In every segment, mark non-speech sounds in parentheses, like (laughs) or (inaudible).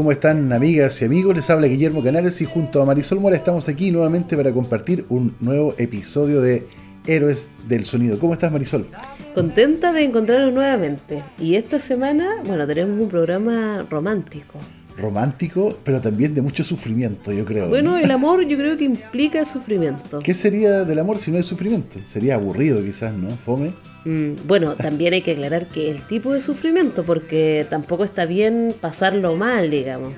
¿Cómo están amigas y amigos? Les habla Guillermo Canales y junto a Marisol Mora estamos aquí nuevamente para compartir un nuevo episodio de Héroes del Sonido. ¿Cómo estás Marisol? Contenta de encontrarnos nuevamente. Y esta semana, bueno, tenemos un programa romántico romántico, pero también de mucho sufrimiento, yo creo. Bueno, el amor yo creo que implica sufrimiento. ¿Qué sería del amor si no hay sufrimiento? Sería aburrido quizás, ¿no? Fome. Mm, bueno, (laughs) también hay que aclarar que el tipo de sufrimiento, porque tampoco está bien pasarlo mal, digamos.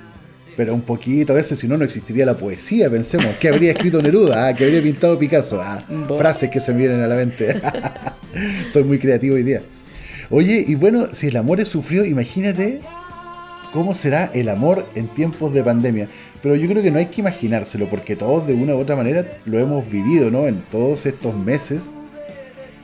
Pero un poquito, a veces si no, no existiría la poesía, pensemos. ¿Qué habría escrito Neruda? Ah, ¿Qué habría pintado Picasso? Ah, frases que se me vienen a la mente. (laughs) Estoy muy creativo hoy día. Oye, y bueno, si el amor es sufrido, imagínate cómo será el amor en tiempos de pandemia. Pero yo creo que no hay que imaginárselo, porque todos de una u otra manera lo hemos vivido, ¿no? En todos estos meses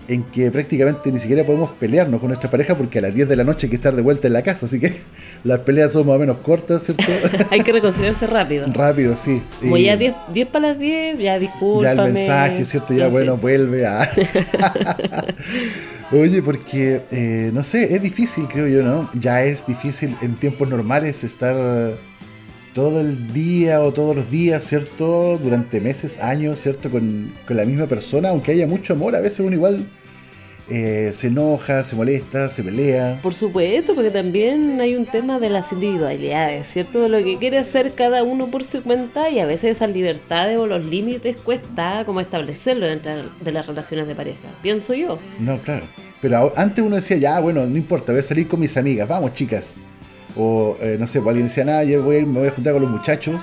en que prácticamente ni siquiera podemos pelearnos con nuestra pareja porque a las 10 de la noche hay que estar de vuelta en la casa, así que (laughs) las peleas son más o menos cortas, ¿cierto? (laughs) hay que reconciliarse rápido. Rápido, sí. Como ya 10, para las 10, ya disculpa. Ya el mensaje, ¿cierto? Ya bueno, vuelve a... (laughs) Oye, porque, eh, no sé, es difícil, creo yo, ¿no? Ya es difícil en tiempos normales estar todo el día o todos los días, ¿cierto? Durante meses, años, ¿cierto? Con, con la misma persona, aunque haya mucho amor, a veces uno igual eh, se enoja, se molesta, se pelea. Por supuesto, porque también hay un tema de las individualidades, ¿cierto? De lo que quiere hacer cada uno por su cuenta y a veces esas libertades o los límites cuesta como establecerlo dentro de las relaciones de pareja, pienso yo. No, claro. Pero antes uno decía, ya, bueno, no importa, voy a salir con mis amigas, vamos chicas. O, eh, no sé, alguien decía, nada, yo voy me voy a juntar con los muchachos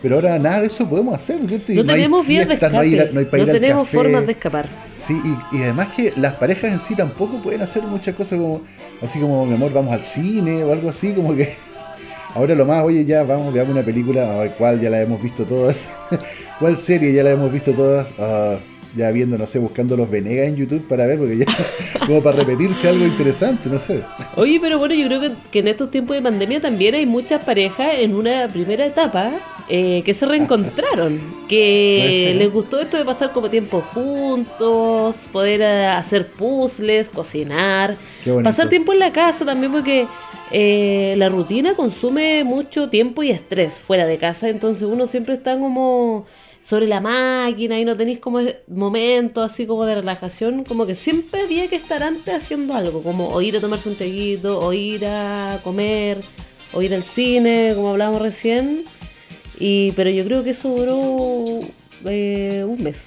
pero ahora nada de eso podemos hacer, ¿cierto? no, tenemos vías de escape, no, tenemos formas de escapar. Sí, y, además que las parejas en sí tampoco pueden hacer muchas cosas como, así como, mi amor, vamos al cine o algo así, como que... (laughs) Ahora lo más, oye, ya vamos, veamos una película, a cuál ya la hemos visto todas, (laughs) cuál serie ya la hemos visto todas, uh, ya viendo, no sé, buscando los Venegas en YouTube para ver, porque ya, (laughs) como para repetirse algo interesante, no sé. Oye, pero bueno, yo creo que, que en estos tiempos de pandemia también hay muchas parejas en una primera etapa eh, que se reencontraron, (laughs) que les gustó esto de pasar como tiempo juntos, poder eh, hacer puzzles, cocinar, pasar tiempo en la casa también, porque eh, la rutina consume mucho tiempo y estrés fuera de casa, entonces uno siempre está como sobre la máquina y no tenéis como momentos así como de relajación, como que siempre había que estar antes haciendo algo, como o ir a tomarse un teguito, o ir a comer, o ir al cine, como hablábamos recién. Y, pero yo creo que eso duró eh, un mes.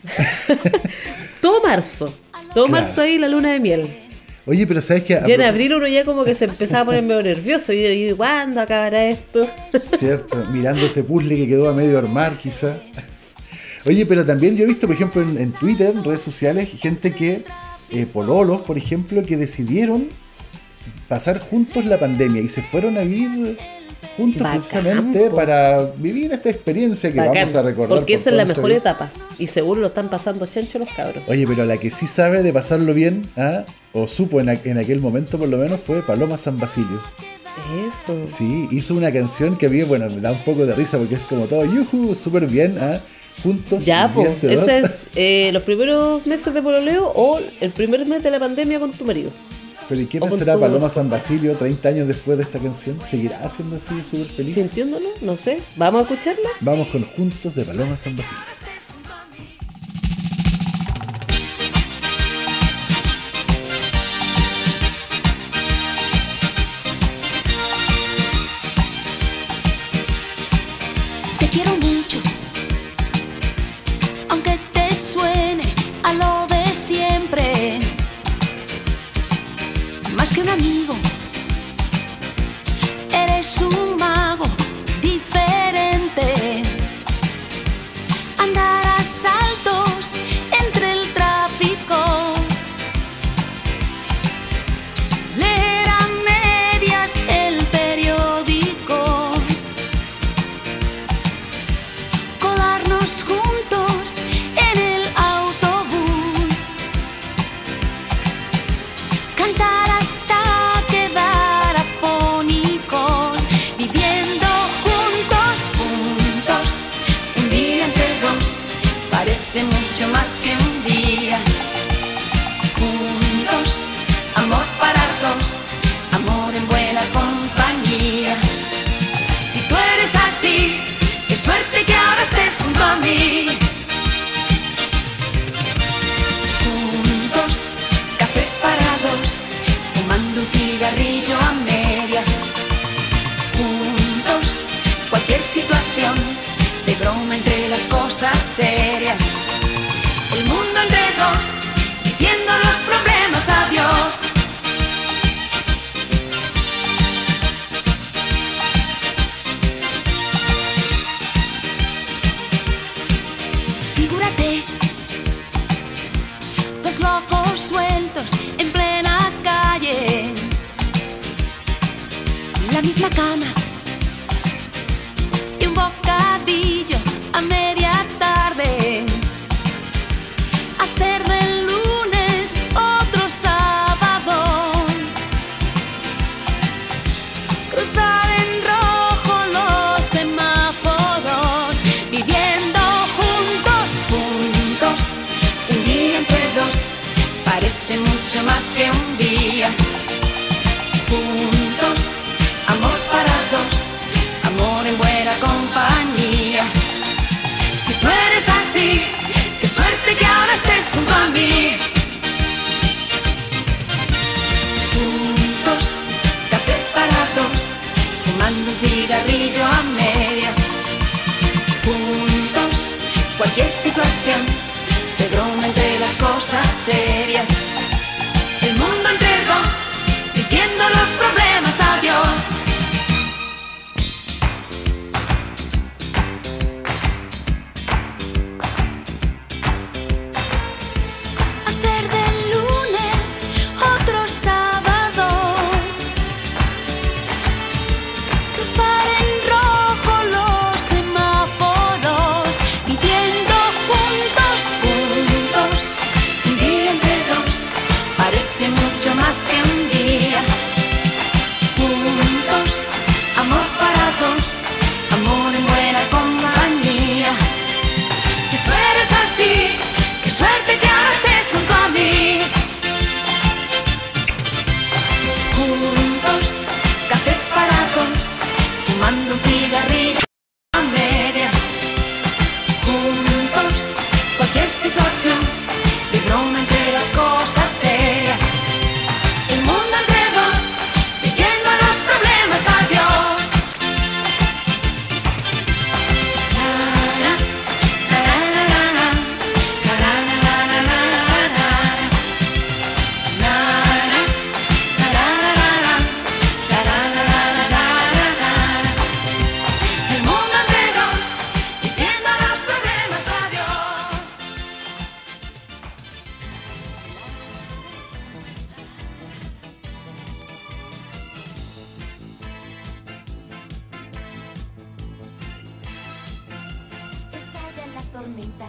(laughs) todo marzo. Todo marzo ahí la luna de miel. Oye, pero sabes que. Ya en abril uno ya como que se empezaba a poner medio nervioso. Y, y ¿cuándo acabará esto? Cierto, mirando ese puzzle que quedó a medio armar, quizá. Oye, pero también yo he visto, por ejemplo, en, Twitter, en redes sociales, gente que, eh, pololos, por ejemplo, que decidieron pasar juntos la pandemia y se fueron a vivir juntos precisamente para vivir esta experiencia que vamos a recordar. Porque esa es la mejor etapa y seguro lo están pasando chancho los cabros. Oye, pero la que sí sabe de pasarlo bien, ¿ah? o supo en, aquel momento por lo menos, fue Paloma San Basilio. Eso. Sí, hizo una canción que a mí, bueno, me da un poco de risa porque es como todo, yuhu, súper bien, ¿ah? Juntos. Ya, pues, ese es eh, los primeros meses de pololeo o el primer mes de la pandemia con tu marido. Pero ¿y qué pensará Paloma San Basilio 30 años después de esta canción? ¿Seguirá haciendo así súper feliz? ¿Sintiéndolo? No sé. ¿Vamos a escucharla? Vamos con Juntos de Paloma San Basilio.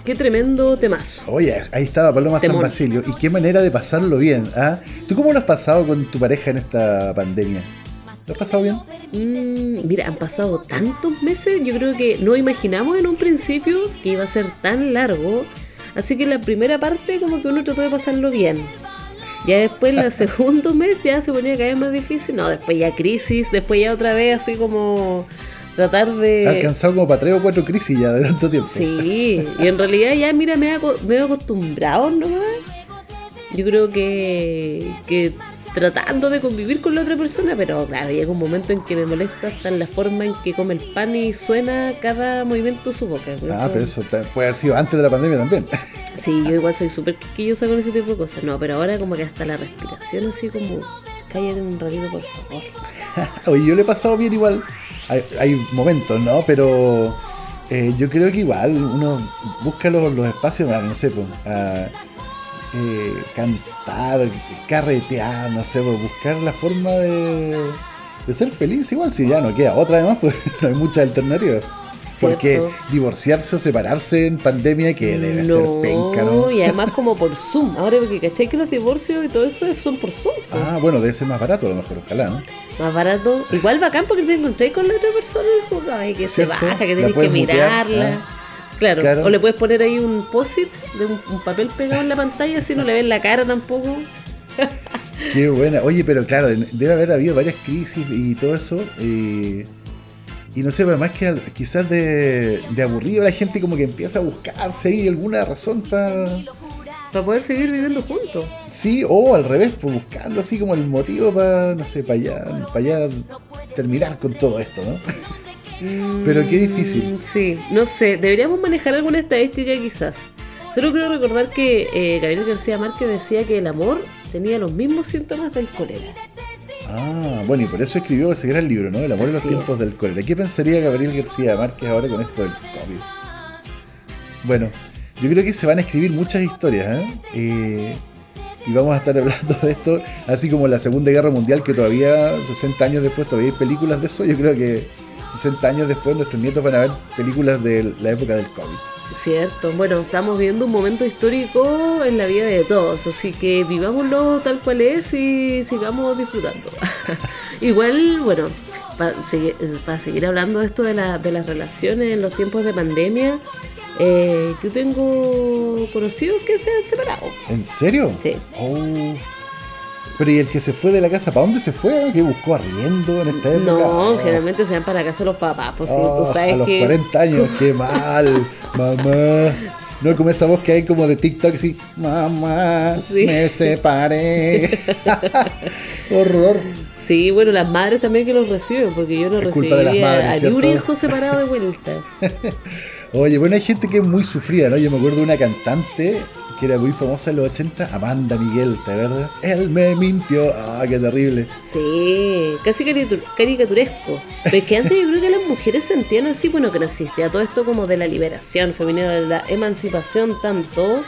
Qué tremendo temazo. Oye, ahí estaba Paloma San Temón. Basilio. Y qué manera de pasarlo bien. ¿ah? ¿Tú cómo lo has pasado con tu pareja en esta pandemia? ¿Lo has pasado bien? Mm, mira, han pasado tantos meses, yo creo que no imaginamos en un principio que iba a ser tan largo. Así que la primera parte como que uno trató de pasarlo bien. Ya después, el (laughs) segundo mes ya se ponía cada vez más difícil. No, después ya crisis, después ya otra vez así como tratar de... alcanzado como para tres o cuatro crisis ya de tanto tiempo. Sí, y en realidad ya, mira, me he, acostumbrado nomás. Yo creo que, que tratando de convivir con la otra persona, pero claro, llega un momento en que me molesta hasta en la forma en que come el pan y suena cada movimiento de su boca. Ah, pero eso puede haber sido antes de la pandemia también. Sí, yo igual soy súper quisquillosa con ese tipo de cosas. No, pero ahora como que hasta la respiración así como... Cállate un ratito, por favor. (laughs) Oye, yo le he pasado bien igual. Hay, momentos, ¿no? Pero eh, yo creo que igual uno busca los, los espacios, ah, no sé, pues, eh, cantar, carretear, no sé, pues, buscar la forma de, de ser feliz igual. Si ya no queda otra además, pues (laughs) no hay muchas alternativas. Porque divorciarse o separarse en pandemia que debe ser penca, ¿no? y además como por Zoom. Ahora porque caché que los divorcios y todo eso son por Zoom. Ah, bueno, debe ser más barato a lo mejor, ojalá, ¿no? Más barato. Igual bacán porque te encontré con la otra persona y dijo, ay, que se baja, que tenés que mutear, mirarla. ah. Claro. Claro. o le puedes poner ahí un post-it de un, un papel pegado en la pantalla, así no le ves la cara tampoco. Qué buena. Oye, pero claro, debe haber habido varias crisis y todo eso. eh, y no sé, además que quizás de, de aburrido la gente como que empieza a buscarse ahí alguna razón para... Para poder seguir viviendo juntos. Sí, o al revés, pues buscando así como el motivo para, no sé, para allá, para allá terminar con todo esto, ¿no? (laughs) Pero qué difícil. Mm, Sí, no sé, deberíamos manejar alguna estadística quizás. Solo quiero recordar que eh, Gabriel García Márquez decía que el amor tenía los mismos síntomas del cólera. Ah, bueno, y por eso escribió ese gran libro, ¿no? El amor en los tiempos es. del cólera. ¿Qué pensaría Gabriel García Márquez ahora con esto del COVID? Bueno, yo creo que se van a escribir muchas historias, ¿eh? Eh, y vamos a estar hablando de esto, así como la Segunda Guerra Mundial, que todavía, 60 años después, todavía hay películas de eso. Yo creo que 60 años después nuestros nietos van a ver películas de la época del COVID. Cierto, bueno, estamos viendo un momento histórico en la vida de todos, así que vivámoslo tal cual es y sigamos disfrutando. (laughs) Igual, bueno, para seguir hablando de esto de, la- de las relaciones en los tiempos de pandemia, eh, yo tengo conocidos que se han separado. ¿En serio? Sí. Oh. Pero ¿y el que se fue de la casa? ¿Para dónde se fue? ¿Qué buscó arriendo en esta época? No, Oh. generalmente se van para la casa los papás, pues sí, Oh, tú sabes a los que... 40 años, qué mal, (laughs) mamá. No como esa voz que hay como de TikTok, así, mamá, Sí. me separé. (laughs) Horror. Sí, bueno, las madres también que los reciben, porque yo no Es de madres, a ni un hijo separado de (laughs) vuelta. Oye, bueno, hay gente que es muy sufrida, ¿no? Yo me acuerdo de una cantante que era muy famosa en los 80, Amanda Miguel, ¿te acuerdas? Él me mintió. Ah, qué terrible. Sí, casi caricatur- caricaturesco. Pero es que antes yo creo que las mujeres sentían así, bueno, que no existía todo esto como de la liberación femenina, de la emancipación tanto.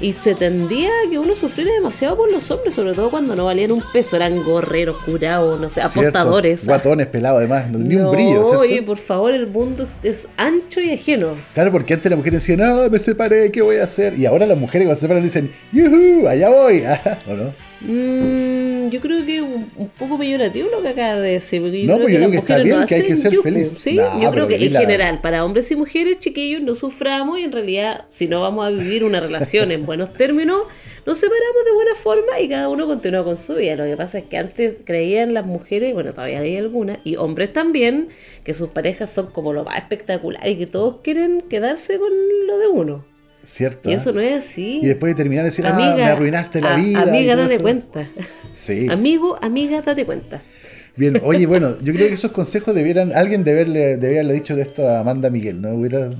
Y se tendía a que uno sufriera demasiado por los hombres, sobre todo cuando no valían un peso, eran gorreros, curados, no sé, Cierto. apostadores. Guatones, pelados, además, no, ni un brillo, ¿cierto? Oye, por favor, el mundo es ancho y ajeno. Claro, porque antes la mujer decía, no, me separé, ¿qué voy a hacer? Y ahora las mujeres cuando se separan dicen, ¡yuhu! ¡Allá voy! (laughs) ¿O no? Mm, yo creo que un, un poco peyorativo lo que acaba de decir. Porque No, creo pues yo las digo que está bien, no que hay que ser feliz. yo creo que en general, para hombres y mujeres, chiquillos, no suframos y en realidad, si no vamos a vivir una relación en buenos términos, nos separamos de buena forma y cada uno continúa con su vida. Lo que pasa es que antes creían las mujeres, bueno, todavía hay algunas, y hombres también, que sus parejas son como lo más espectacular y que todos quieren quedarse con lo de uno. ¿Cierto? Y eso no es así. Y después de terminar de decir, ah, me arruinaste la a- vida. Amiga, date eso. cuenta. Sí. Amigo, amiga, date cuenta. Bien, oye, (laughs) bueno, yo creo que esos consejos debieran, alguien deberle, debería haberle dicho de esto a Amanda Miguel, ¿no? Hubiera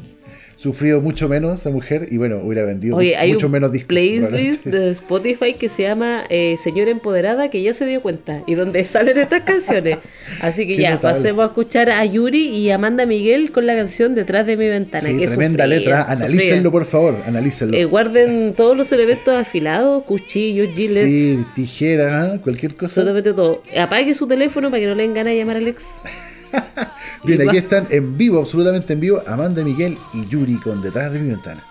sufrido mucho menos esa mujer y bueno, hubiera vendido Oye, hay mucho un menos discos. playlist de Spotify que se llama eh, Señora Empoderada que ya se dio cuenta y donde (laughs) salen estas canciones. Así que Qué ya, notable. pasemos a escuchar a Yuri y Amanda Miguel con la canción Detrás de mi ventana. Sí, que tremenda sufría, letra. sufría. Analícenlo, por favor, analícenlo. Eh, guarden todos los elementos afilados, cuchillos, gilet, sí, tijera, cualquier cosa. absolutamente todo. Apague su teléfono para que no le den ganas de llamar a Alex. (laughs) (laughs) Bien, aquí están en vivo, absolutamente en vivo, Amanda Miguel y Yuri con Detrás de mi ventana.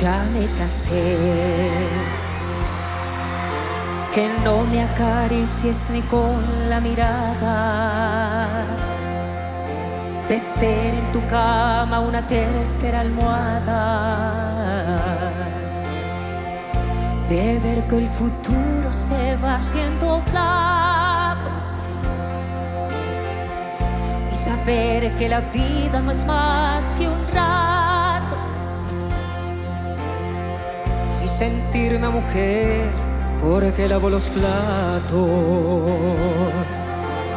Ya me cansé que no me acaricies ni con la mirada. De ser en tu cama una tercera almohada. De ver que el futuro se va haciendo flaco. Y saber que la vida no es más que un rato y sentirme mujer porque lavo los platos.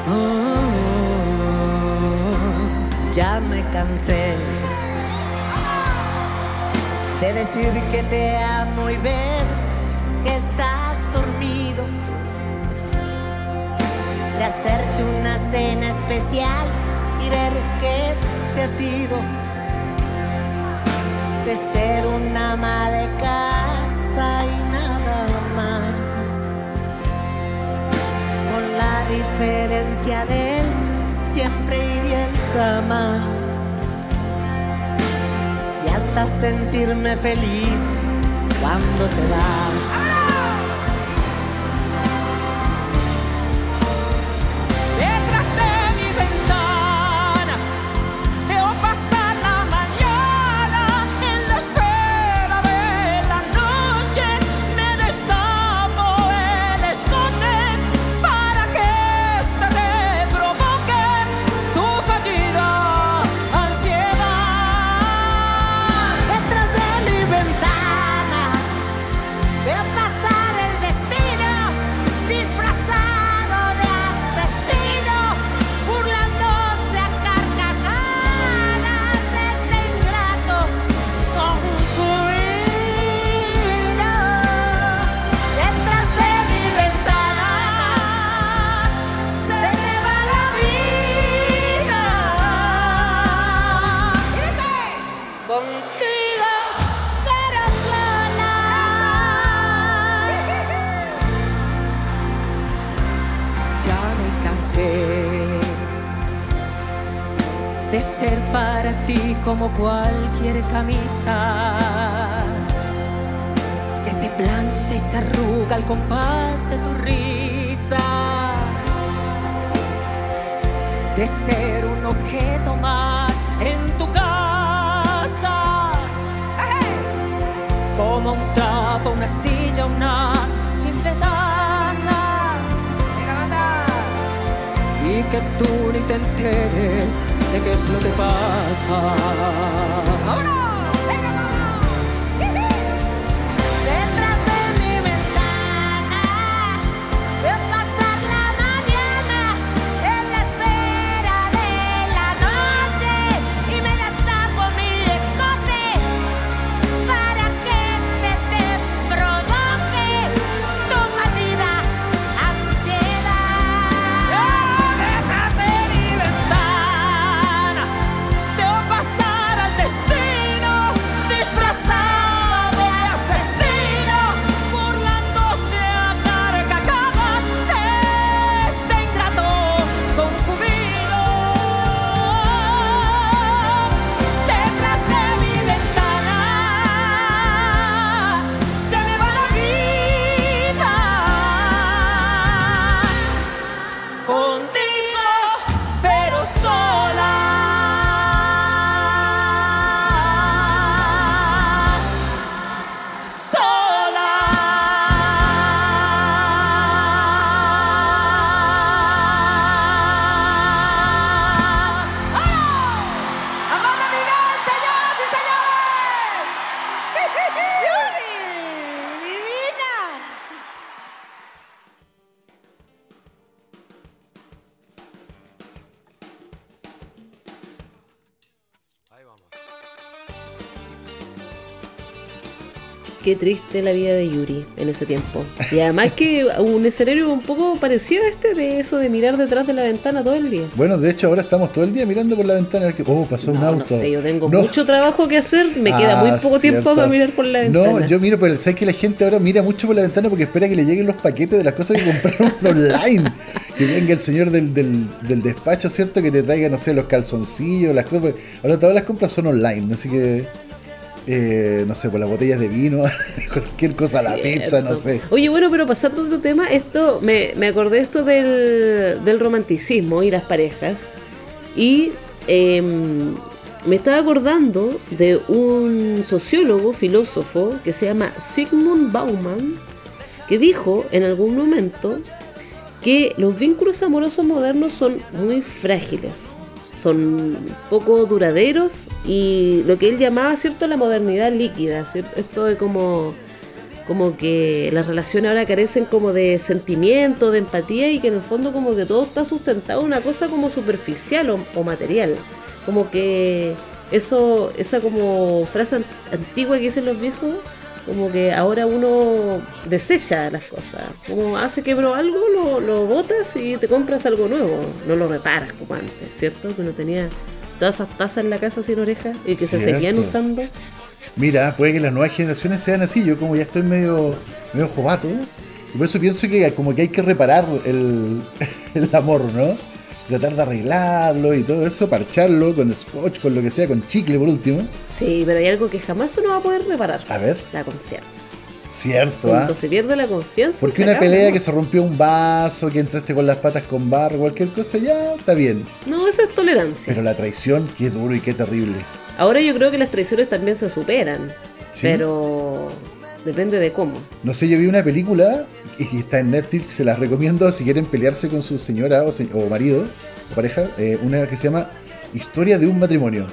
Ah. Ya me cansé de decir que te amo y ver que estás dormido. De hacerte una cena especial y ver que te has ido. De ser una ama de casa y nada más. Con la diferencia de siempre y hasta sentirme feliz cuando te vas. Camisa que se plancha y se arruga al compás de tu risa. De ser un objeto más en tu casa. Como un trapo, una silla, una simple taza. Y que tú ni te enteres de qué es lo que pasa. ¡Vámonos! Qué triste la vida de Yuri en ese tiempo. Y además que un escenario un poco parecido a este de eso de mirar detrás de la ventana todo el día. Bueno, de hecho ahora estamos todo el día mirando por la ventana a ver que, oh, pasó un No, auto. no sé, yo tengo No. mucho trabajo que hacer, me queda Ah, muy poco tiempo cierto. para mirar por la ventana. No, yo miro, pero sabes que la gente ahora mira mucho por la ventana porque espera que le lleguen los paquetes de las cosas que compraron (laughs) online. Que venga el señor del, del, del despacho, ¿cierto? Que te traiga, no sé, los calzoncillos, las cosas. Ahora todas las compras son online, así que. Eh, no sé, por las botellas de vino, (laughs) cualquier cosa, la pizza, no sé. Oye, bueno, pero pasando a otro tema, esto me, me acordé esto del, del romanticismo y las parejas. Y em, me estaba acordando de un sociólogo, filósofo, que se llama Sigmund Bauman, que dijo en algún momento que los vínculos amorosos modernos son muy frágiles, son poco duraderos y lo que él llamaba, ¿cierto?, la modernidad líquida, ¿cierto? esto de como, como que las relaciones ahora carecen como de sentimiento, de empatía y que en el fondo como que todo está sustentado en una cosa como superficial o, o material, como que eso, esa como frase an- antigua que dicen los viejos, como que ahora uno desecha las cosas. Como hace quebró algo, lo, lo botas y te compras algo nuevo. No lo reparas como antes, ¿cierto? Que uno tenía todas esas tazas en la casa sin orejas y que se seguían usando. Mira, puede que las nuevas generaciones sean así. Yo como ya estoy medio, medio jovato, y por eso pienso que como que hay que reparar el, (laughs) el amor, ¿no? Tratar de arreglarlo y todo eso, parcharlo con scotch, con lo que sea, con chicle por último. Sí, pero hay algo que jamás uno va a poder reparar. A ver, La confianza. cierto, ¿ah? Cuando se pierde la confianza. Porque una acaba, pelea ¿no? que se rompió un vaso, que entraste con las patas con barro, cualquier cosa, ya está bien. No, eso es tolerancia. Pero la traición, qué duro y qué terrible. Ahora yo creo que las traiciones también se superan. ¿Sí? Pero depende de cómo. No sé, yo vi una película y está en Netflix, se las recomiendo si quieren pelearse con su señora o, se- o marido o pareja. eh, una que se llama Historia de un matrimonio.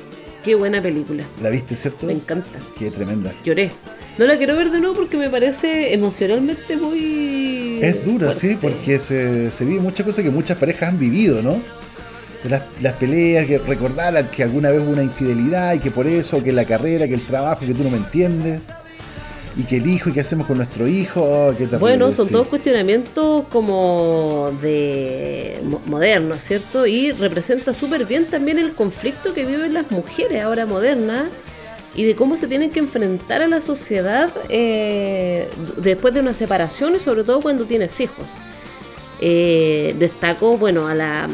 Qué buena película. ¿La viste, cierto? Me encanta. Qué tremenda. Lloré. No la quiero ver de nuevo porque me parece emocionalmente muy. Es dura, sí, fuerte. porque se, se vive muchas cosas que muchas parejas han vivido, ¿no? Las, las peleas, que recordaran que alguna vez hubo una infidelidad y que por eso, que la carrera, que el trabajo, que tú no me entiendes. Y que el hijo, y qué hacemos con nuestro hijo. Oh, qué Bueno, son sí. todos cuestionamientos como de mo- modernos, ¿cierto? Y representa súper bien también el conflicto que viven las mujeres ahora modernas y de cómo se tienen que enfrentar a la sociedad eh, después de una separación y sobre todo cuando tienes hijos. Eh, destaco, bueno, a la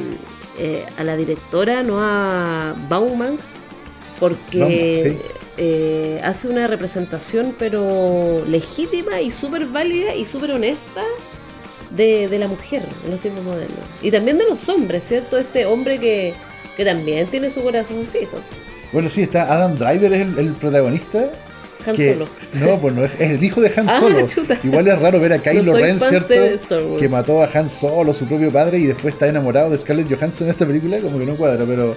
eh, a la directora Noah Baumann porque sí. Eh, hace una representación pero legítima y súper válida y súper honesta de, de la mujer en los tiempos modernos. Y también de los hombres, ¿cierto? Este hombre que, que también tiene su corazoncito. Bueno, sí, está Adam Driver, es el, el protagonista. Han que- Solo. No, pues no, es, es el hijo de Han (laughs) Ah, Solo. Igual es raro ver a Kylo soy Ren, ¿cierto? Que mató a Han Solo, su propio padre, y después está enamorado de Scarlett Johansson en esta película, como que no cuadra, pero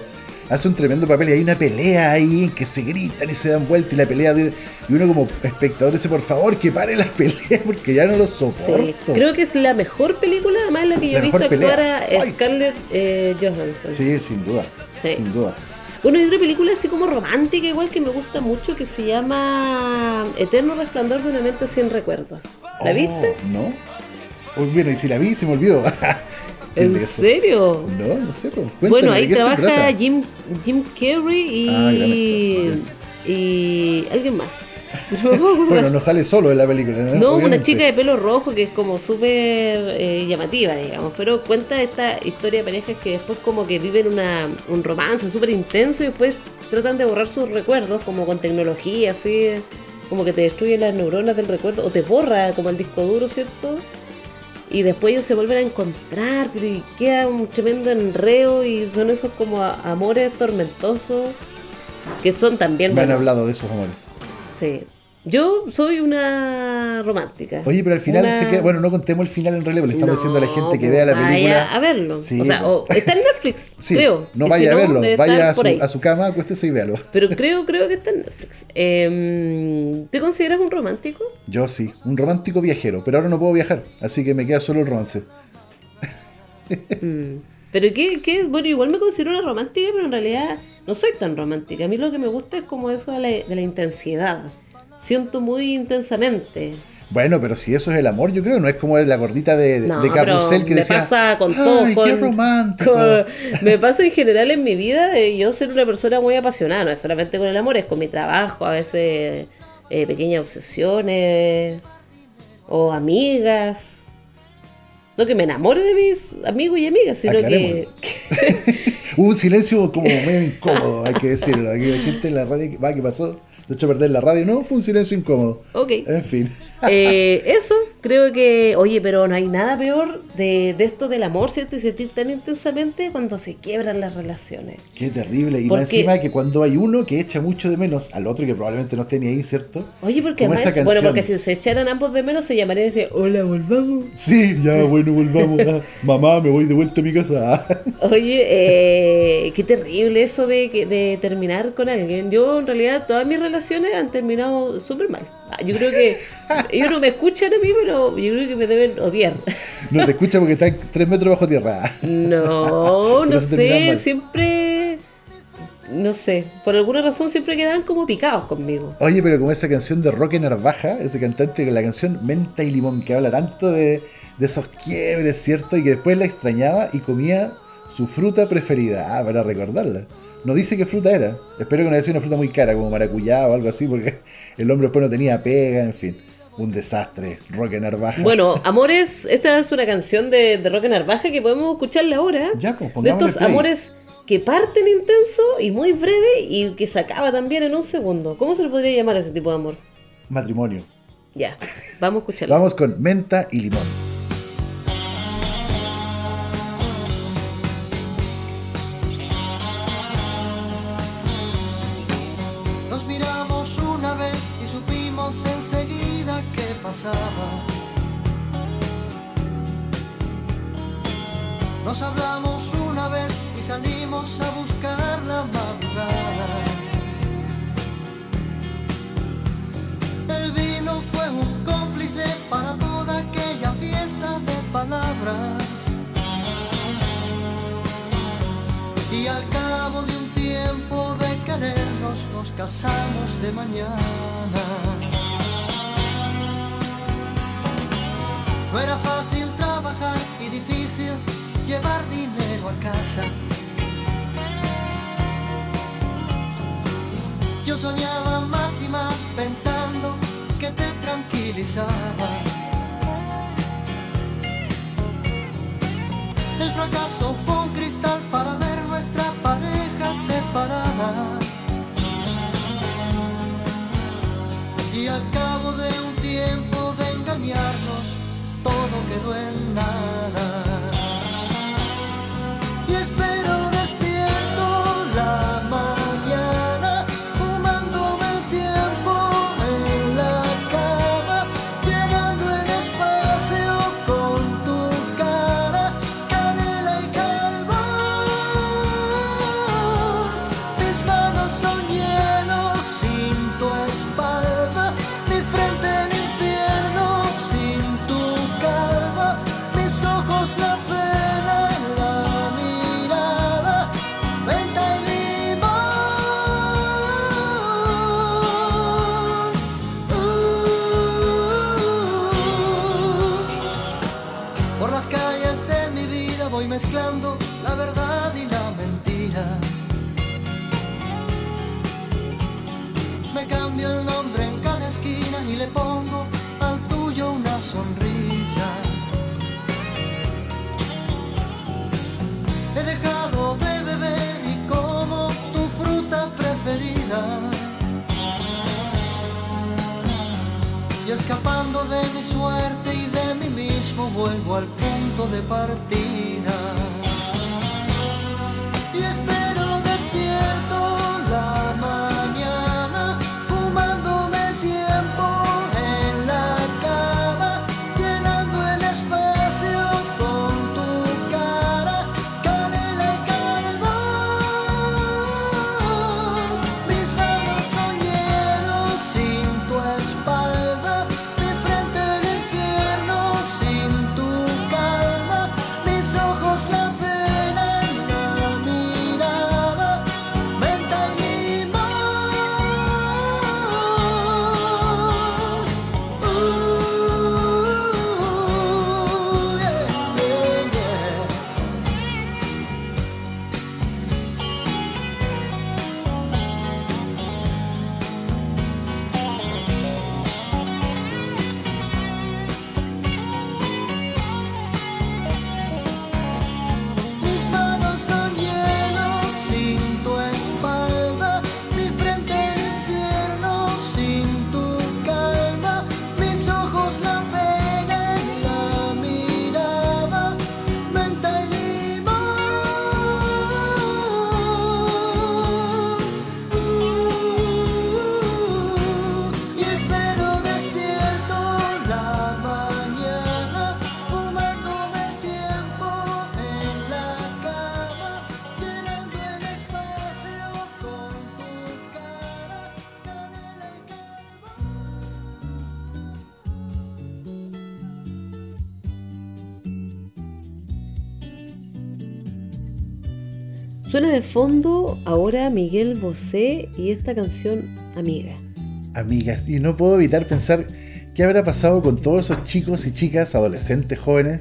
hace un tremendo papel y hay una pelea ahí en que se gritan y se dan vuelta y la pelea de- y uno como espectador dice por favor que pare las (laughs) peleas porque ya no lo Sí. soporto. Creo que es la mejor película, además, la que yo he visto actuar a. Scarlett eh, Johansson. Sí, sin duda. Sí. Sin duda. Bueno, hay otra película así como romántica, igual que me gusta mucho, que se llama Eterno Resplandor de una mente sin recuerdos. ¿La Oh, viste? No. Bueno, y si la vi, se me olvidó. (laughs) ¿En serio? No, no sé. pues, cuéntame, Bueno, ¿de ahí trabaja? Jim, Jim Carrey Ah, y, actor, y alguien más. (laughs) Bueno, no sale solo en la película. No, No, una chica de pelo rojo que es como súper eh, llamativa, digamos, pero cuenta esta historia de parejas que después como que viven una, un romance súper intenso y después tratan de borrar sus recuerdos como con tecnología, así, como que te destruye las neuronas del recuerdo o te borra como el disco duro, ¿cierto? Y después ellos se vuelven a encontrar, pero y queda un tremendo enreo y son esos como amores tormentosos que son también... Me han bueno, hablado de esos amores. Sí. Yo soy una romántica. Oye, pero al final Una- se queda. Bueno, no contemos el final en realidad, le estamos diciendo a la gente que vea la vaya película. a verlo. Sí, o sea, po. o- está en Netflix, (laughs) Sí, creo. no vaya si a verlo, vaya a su, a su cama, acuéstese y véalo. (laughs) Pero creo, creo que está en Netflix. Eh, ¿Te consideras un romántico? Yo sí, un romántico viajero, pero ahora no puedo viajar, así que me queda solo el romance. (laughs) Pero qué, qué, bueno, igual me considero una romántica, pero en realidad no soy tan romántica. A mí lo que me gusta es como eso de la, de la intensidad. Siento muy intensamente. Bueno, pero si eso es el amor, yo creo, no es como la gordita de, No, de Carrusel que me decía. pasa con todo. ¡Ay, con, qué romántico! con- me pasa en general en mi vida. eh, yo soy una persona muy apasionada, no es solamente con el amor, es con mi trabajo, a veces eh, pequeñas obsesiones o amigas. No que me enamore de mis amigos y amigas, sino que. Hubo (laughs) un silencio como medio incómodo, hay que decirlo. Aquí la gente en la radio, va, ¿qué pasó? Echó a perder la radio. No, fue un silencio incómodo. Ok. En fin. Eh, eso, creo que, oye, pero no hay nada peor de, de esto del amor, ¿cierto? Y sentir tan intensamente cuando se quiebran las relaciones. Qué terrible. Y ¿Por más encima que cuando hay uno que echa mucho de menos al otro que probablemente no ni ahí, ¿cierto? Oye, porque además, esa bueno, porque si se echaran ambos de menos se llamarían y decían, hola, volvamos. Sí, ya, (laughs) bueno, volvamos. Ah, mamá, me voy de vuelta a mi casa. (laughs) Oye, eh, qué terrible eso de, que- de terminar con alguien. Yo, en realidad, todas mis relaciones han terminado súper mal. Ah, Yo creo que (laughs) ellos no me escuchan a mí, pero yo creo que me deben odiar. No te escucha porque está tres metros bajo tierra. No, (laughs) no sé, siempre. No sé, por alguna razón siempre quedaban como picados conmigo. Oye, pero como esa canción de Roque Narvaja, ese cantante con la canción Menta y Limón, que habla tanto de, de esos quiebres, ¿cierto? Y que después la extrañaba y comía su fruta preferida, ah, para recordarla. No dice qué fruta era. Espero que no haya sido una fruta muy cara, como maracuyá o algo así, porque (laughs) el hombre después no tenía pega, en fin. Un desastre, Roque Narvaja. Bueno, Amores, esta es una canción de, de Roque Narvaja que podemos escucharla ahora. Ya, pues, de estos play. amores que parten intenso y muy breve y que se acaba también en un segundo. ¿Cómo se le podría llamar a ese tipo de amor? Matrimonio. Ya, vamos a escucharla. Vamos con menta y limón. Casamos de mañana. No era fácil trabajar y difícil llevar dinero a casa. Yo soñaba más y más pensando que te tranquilizaba. El fracaso fue un cristal para ver nuestra pareja separada. Y al cabo de un tiempo de engañarnos, todo quedó en nada. Escapando de mi suerte y de mí mismo vuelvo al punto de partida. Suena de fondo ahora Miguel Bosé y esta canción Amiga. Amigas, y no puedo evitar pensar qué habrá pasado con todos esos chicos y chicas, adolescentes, jóvenes,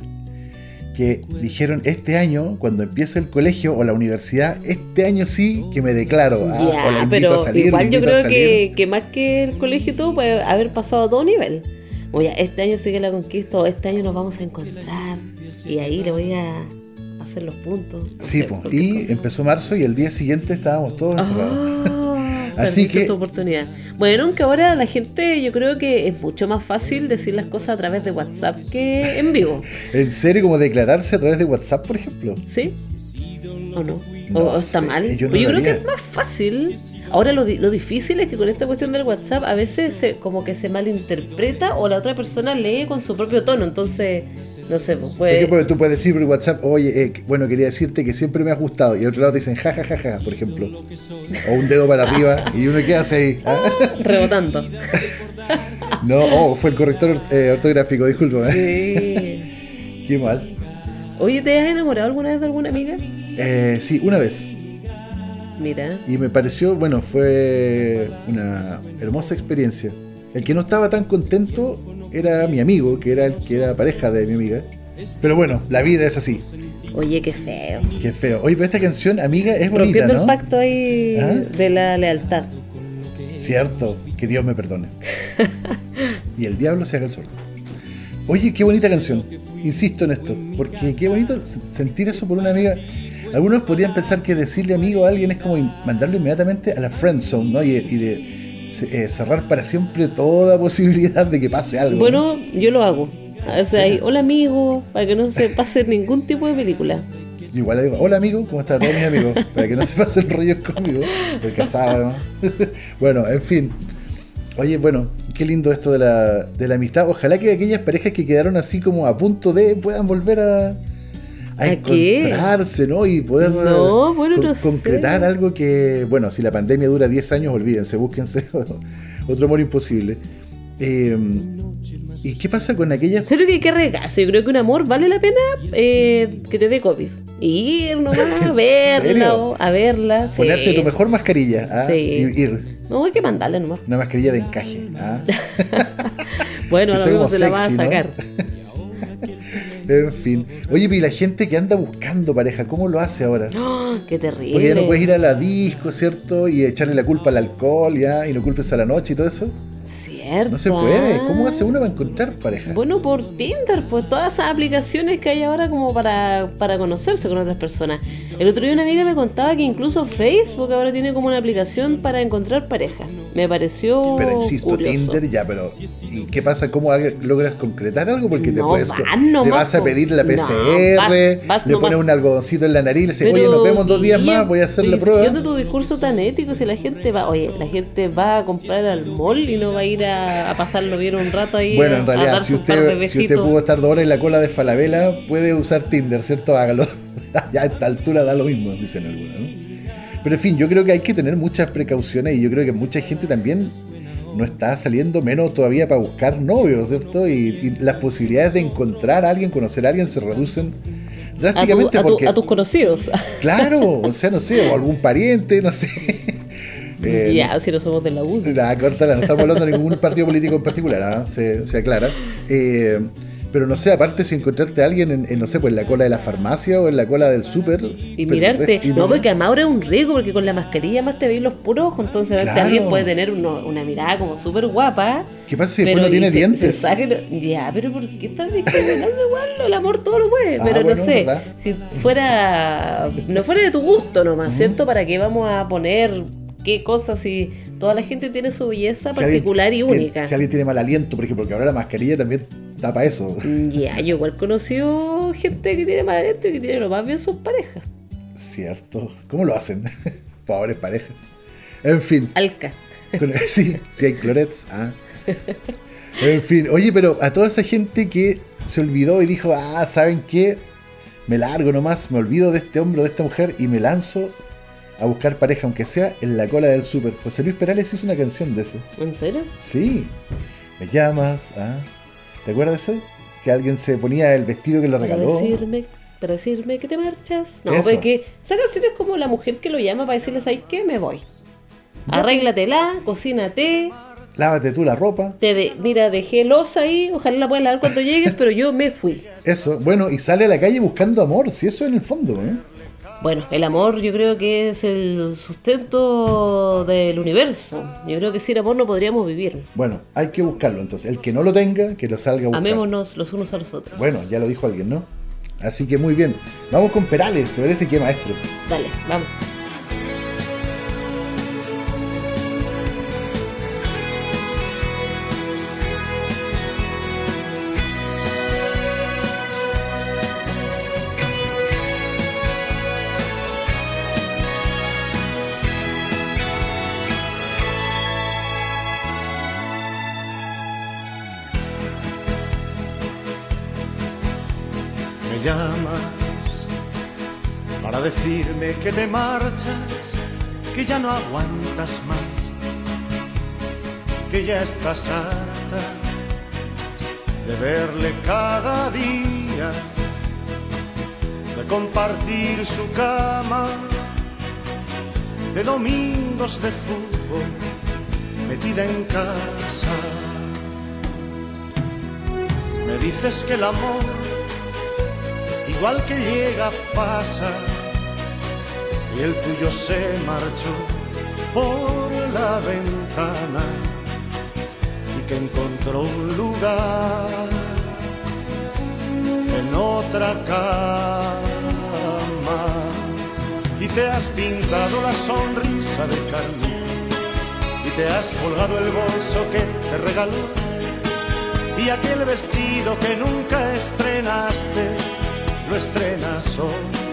que dijeron este año, cuando empiece el colegio o la universidad, este año sí que me declaro. ah, o la invito pero a salir, igual la yo creo que, que más que el colegio y todo puede haber pasado a todo nivel. Oye, este año sigue la conquista, o este año nos vamos a encontrar y ahí le voy a hacer los puntos. no Sí, sé, po, y cosa. empezó marzo y el día siguiente estábamos todos encerrados. Ah, (laughs) Así perdiste que- tu oportunidad. Bueno, aunque ahora la gente yo creo que es mucho más fácil decir las cosas a través de WhatsApp que en vivo. (laughs) ¿En serio como declararse a través de WhatsApp, por ejemplo? ¿Sí? ¿O no? ¿O, No o está sé, mal? yo no yo creo que es más fácil. Ahora lo, lo difícil es que con esta cuestión del WhatsApp a veces se, como que se malinterpreta o la otra persona lee con su propio tono. Entonces, no sé, pues puede... ejemplo, tú puedes decir por WhatsApp, oye, eh, bueno, quería decirte que siempre me has gustado. Y al otro lado te dicen, ja, ja, ja, ja, por ejemplo. O un dedo para arriba. Y uno qué hace ahí. ¿Ah? (laughs) Rebotando. (laughs) No, oh, fue el corrector eh, ortográfico, disculpa. Sí. (laughs) Qué mal. Oye, ¿te has enamorado alguna vez de alguna amiga? Eh, sí, una vez. Mira. Y me pareció, bueno, fue una hermosa experiencia. El que no estaba tan contento era mi amigo, que era el que era pareja de mi amiga. Pero bueno, la vida es así. Oye, qué feo. Qué feo. Oye, pero esta canción, amiga, es bonita, Rompiendo ¿no? el pacto ahí ¿Ah? de la lealtad. Cierto, que Dios me perdone. (laughs) y el diablo se haga el sordo. Oye, qué bonita canción. insisto en esto, porque qué bonito sentir eso por una amiga. Algunos podrían pensar que decirle amigo a alguien es como mandarlo inmediatamente a la friend zone, ¿no? Y, y de eh, cerrar para siempre toda (laughs) posibilidad de que pase algo. ¿no? Bueno, yo lo hago. O sea, ahí, hola amigo, para que no se pase ningún tipo de película. Igual le digo, hola amigo, ¿cómo están todos mis amigos? (laughs) Para que no se pasen rollos conmigo. Estoy casado además. (laughs) bueno, en fin. Oye, bueno, qué lindo esto de la, de la amistad. Ojalá que aquellas parejas que quedaron así como a punto de puedan volver a, a, ¿A encontrarse, ¿no? Y poder No, bueno, no sé. concretar algo que, bueno, si la pandemia dura 10 años, olvídense, búsquense (laughs) otro amor imposible. Eh, ¿Y qué pasa con aquellas Serio que hay que arriesgarse. Yo creo que un amor vale la pena eh, que te dé COVID. Ir nomás (laughs) a verla, a verla. sí. ponerte tu mejor mascarilla? ¿ah? Sí. Ir. No, hay que mandarla nomás. Una mascarilla de encaje. ¿ah? (laughs) Bueno, ahora mismo se la va a ¿no? En fin. Oye, y la gente que anda buscando pareja, ¿cómo lo hace ahora? ¡Oh, (gasps) qué terrible. Porque ya no puedes ir a la disco, ¿cierto? Y echarle la culpa al alcohol, ¿ya? Y no culpes a la noche y todo eso. Cierto. No se puede. ¿Cómo hace uno para encontrar pareja? Bueno, por Tinder, pues todas esas aplicaciones que hay ahora como para, para conocerse con otras personas. El otro día una amiga me contaba que incluso Facebook ahora tiene como una aplicación para encontrar pareja. Me pareció Pero insisto, curioso. Tinder ya, pero ¿y qué pasa? ¿Cómo logras concretar algo? Porque te No, puedes. nomás, le vas a pedir la No, PCR, vas le pones un algodoncito en la nariz y le dices, Pero, oye, nos vemos dos días más, voy a hacer la prueba. ¿Qué onda tu discurso tan ético si la gente va, oye, la gente va a comprar al mall y no va a ir a, a pasarlo bien un rato ahí Bueno, en realidad, si usted, si usted besitos? pudo estar dos horas en la cola de Falabella, puede usar Tinder, ¿cierto? (laughs) Hágalo. ya a esta altura da lo mismo, dicen algunos, ¿no? Pero en fin, yo creo que hay que tener muchas precauciones y yo creo que mucha gente también no está saliendo menos todavía para buscar novios, ¿cierto? Y, y las posibilidades de encontrar a alguien, conocer a alguien se reducen a, tu- drásticamente a tu- porque... a tus conocidos. Claro, (laughs) o sea, no sé, o algún pariente, no sé. Eh, ya, si no somos de la U. Nada, córtala, no estamos hablando de ningún partido político en particular, ¿ah? se, se aclara. Eh, pero no sé, aparte si encontrarte a alguien en, en, no sé, pues en la cola de la farmacia o en la cola del súper. Y mirarte. y No, porque además ahora es un riesgo, porque con la mascarilla más te veis los puros ojos, entonces Claro. alguien puede tener uno- una mirada como súper guapa. ¿Qué pasa si después no tiene se- dientes? se ya, pero ¿por qué estás discriminando igual? El amor todo lo puede. Ah, pero bueno, no sé, ¿verdad? si fuera. No fuera de tu gusto nomás, ¿cierto? ¿Para qué vamos a poner qué cosas si toda la gente tiene su belleza Si alguien particular y tiene- única? Si alguien tiene mal aliento, por ejemplo, porque ahora la mascarilla también tapa eso. Ya, yo igual conocido gente que tiene mal aliento y que tiene lo más bien sus parejas. Cierto. ¿Cómo lo hacen? (laughs) Pobres parejas. En fin. Alca. Sí, sí hay clorets. Ah. En fin, oye, pero a toda esa gente que se olvidó y dijo, ah, ¿saben qué? Me largo nomás, me olvido de este hombre o de esta mujer y me lanzo a buscar pareja, aunque sea en la cola del súper. José Luis Perales hizo una canción de eso. ¿En serio? Sí, me llamas, ah. ¿Te acuerdas de eso? Que alguien se ponía el vestido que le Para regaló. decirme, para decirme que te marchas. No, Eso. porque esa canción es como la mujer que lo llama para decirle, ¿sabes qué? Me voy. Arréglatela, cocínate, Lávate tú la ropa. te de- mira, dejé losa ahí, ojalá la puedas lavar cuando llegues, pero yo me fui. Eso, bueno, y sale a la calle buscando amor, si eso en el fondo, ¿eh? Bueno, el amor yo creo que es el sustento del universo. Yo creo que sin amor no podríamos vivir. Bueno, hay que buscarlo entonces. El que no lo tenga, que lo salga a buscar. Amémonos los unos a los otros. Bueno, ya lo dijo alguien, ¿no? Así que muy bien. Vamos con Perales, ¿te parece que maestro? Dale, vamos. Que te marchas, que ya no aguantas más, que ya estás harta de verle cada día, de compartir su cama, de domingos de fútbol metida en casa. Me dices que el amor igual que llega pasa y el tuyo se marchó por la ventana y que encontró un lugar otra cama. Y te has pintado la sonrisa de carne y te has colgado el bolso que te regaló y aquel vestido que nunca estrenaste lo estrenas hoy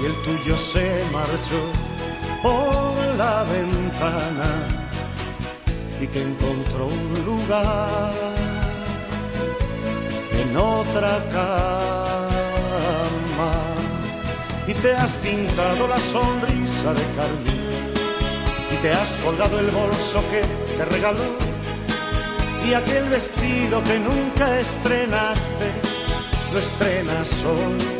y el tuyo se marchó por la ventana y que encontró un lugar en otra cama. Y te has pintado la sonrisa de carmín y te has colgado el bolso que te regaló y aquel vestido que nunca estrenaste lo estrenas hoy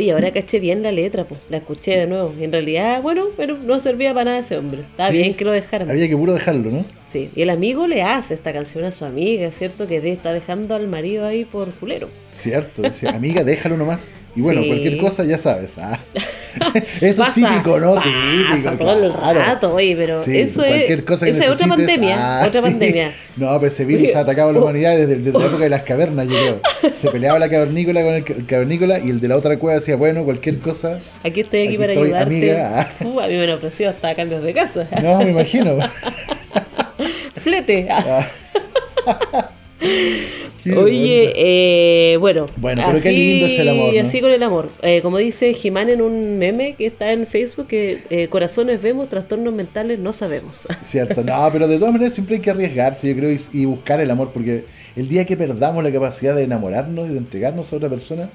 Oye, ahora caché bien la letra, pues. La escuché de nuevo. Y en realidad, bueno, pero no servía para nada ese hombre. Está Sí. bien que lo dejaran. Había que puro dejarlo, ¿no? Sí. Y el amigo le hace esta canción a su amiga, ¿cierto? Que de- está dejando al marido ahí por culero. Cierto, dice, amiga, déjalo nomás. Y bueno, Sí. cualquier cosa ya sabes. ah. (laughs) Eso Pasa, es típico, ¿no? pasa típico, todo el claro. rato, oye, pero Sí, eso es, cosa que esa es otra pandemia, ah, otra sí. pandemia. No, pues ese virus ha atacado a la humanidad desde, desde la época de las cavernas, yo creo. Se peleaba la cavernícola con el, ca- el cavernícola y el de la otra cueva decía, bueno, cualquier cosa. Aquí estoy aquí, Aquí para estoy, ayudarte. amiga. (laughs) Uh, a mí me han ofrecido hasta cambios de casa. No, me imagino. (laughs) Flete. (laughs) Ah. (laughs) Oye, eh, bueno. Bueno, pero qué lindo es el amor, ¿no? Así con el amor. Eh, como dice Jimán en un meme que está en Facebook, que eh, corazones vemos, trastornos mentales no sabemos. (laughs) Cierto, no, pero de todas maneras siempre hay que arriesgarse, yo creo, y, y buscar el amor, porque el día que perdamos la capacidad de enamorarnos y de entregarnos a otra persona,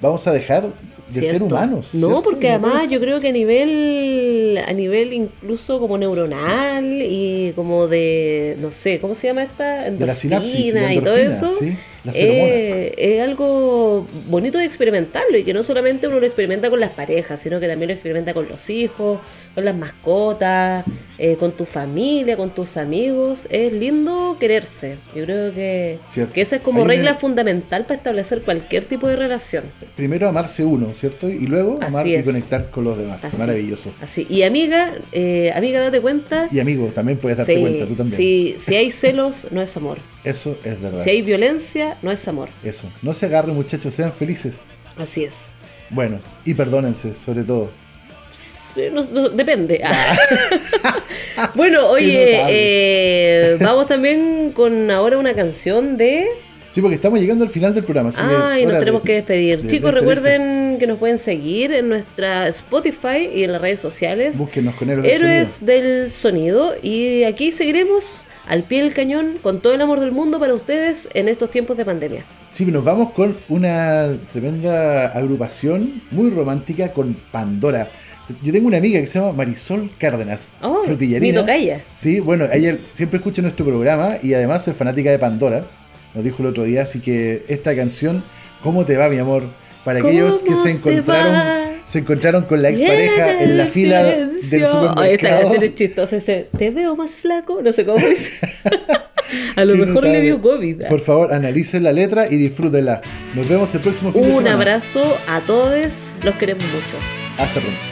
vamos a dejar de ser humanos. No, ¿cierto? porque No además yo creo que a nivel, a nivel incluso como neuronal y como de, no sé, ¿cómo se llama esta? De la sinapsis, la y todo eso. sí. Las eh, es algo bonito de experimentarlo y que no solamente uno lo experimenta con las parejas, sino que también lo experimenta con los hijos, con las mascotas, eh, con tu familia, con tus amigos. Es lindo quererse. Yo creo que, que esa es como Hay una- regla fundamental para establecer cualquier tipo de relación. Primero amarse uno, ¿cierto? Y luego amar y conectar con los demás. Así. Maravilloso. Así. Y amiga, eh, amiga, date cuenta. Y amigo, también puedes darte Sí, cuenta, tú también. sí, si hay celos, no es amor. Eso es verdad. Si hay violencia, no es amor. Eso. No se agarren, muchachos, sean felices. Así es. Bueno, y perdónense, sobre todo. Sí, no- no- depende. Ah. (laughs) (laughs) bueno, oye, eh, vamos también con ahora una canción de... Sí, porque estamos llegando al final del programa. así Ay, es nos tenemos de- que despedir. de Chicos, recuerden que nos pueden seguir en nuestra Spotify y en las redes sociales. Búsquenos con Héroes del Héroes del Sonido. Y aquí seguiremos al pie del cañón con todo el amor del mundo para ustedes en estos tiempos de pandemia. Sí, nos vamos con una tremenda agrupación muy romántica con Pandora. Yo tengo una amiga que se llama Marisol Cárdenas, Oh, frutillerina. mi tocaya. Sí, bueno, ella siempre escucha nuestro programa y además es fanática de Pandora. Nos dijo el otro día, así que esta canción, ¿Cómo te va, mi amor? Para aquellos que ¿Cómo se encontraron, va? se encontraron con la expareja en la fila del supermercado. Ay, esta canción es chistosa. Dice, te veo más flaco. No sé cómo (laughs) dice. A lo mejor le dio COVID. Por favor, analicen la letra y disfrútenla. Nos vemos el próximo fin de Un semana. abrazo a todos. Los queremos mucho. Hasta pronto.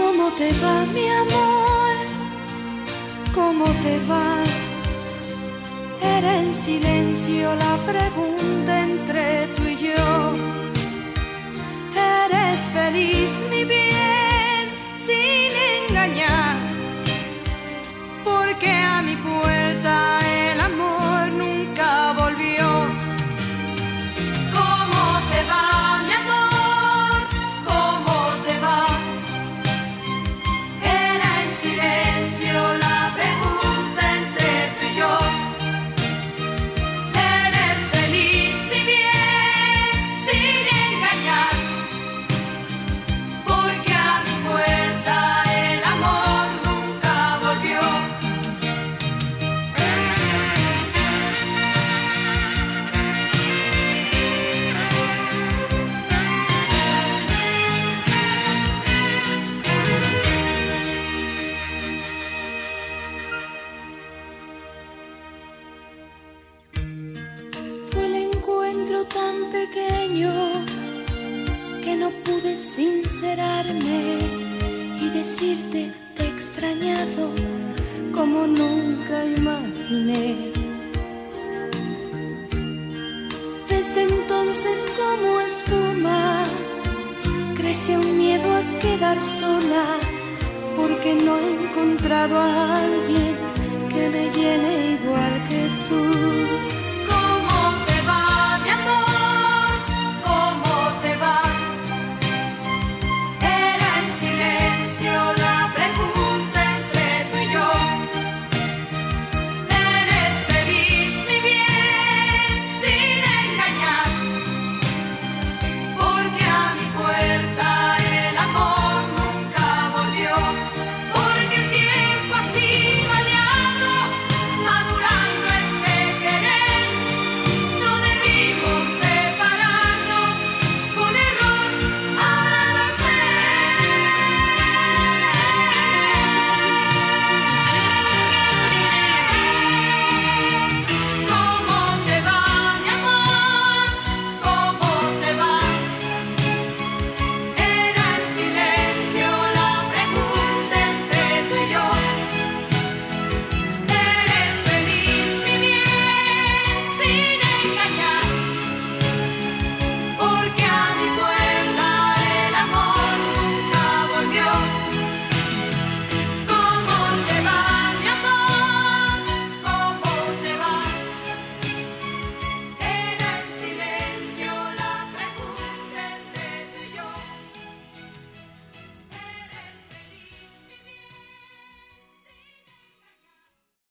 ¿Cómo te va, mi amor? ¿Cómo te va? Era en silencio la pregunta entre tú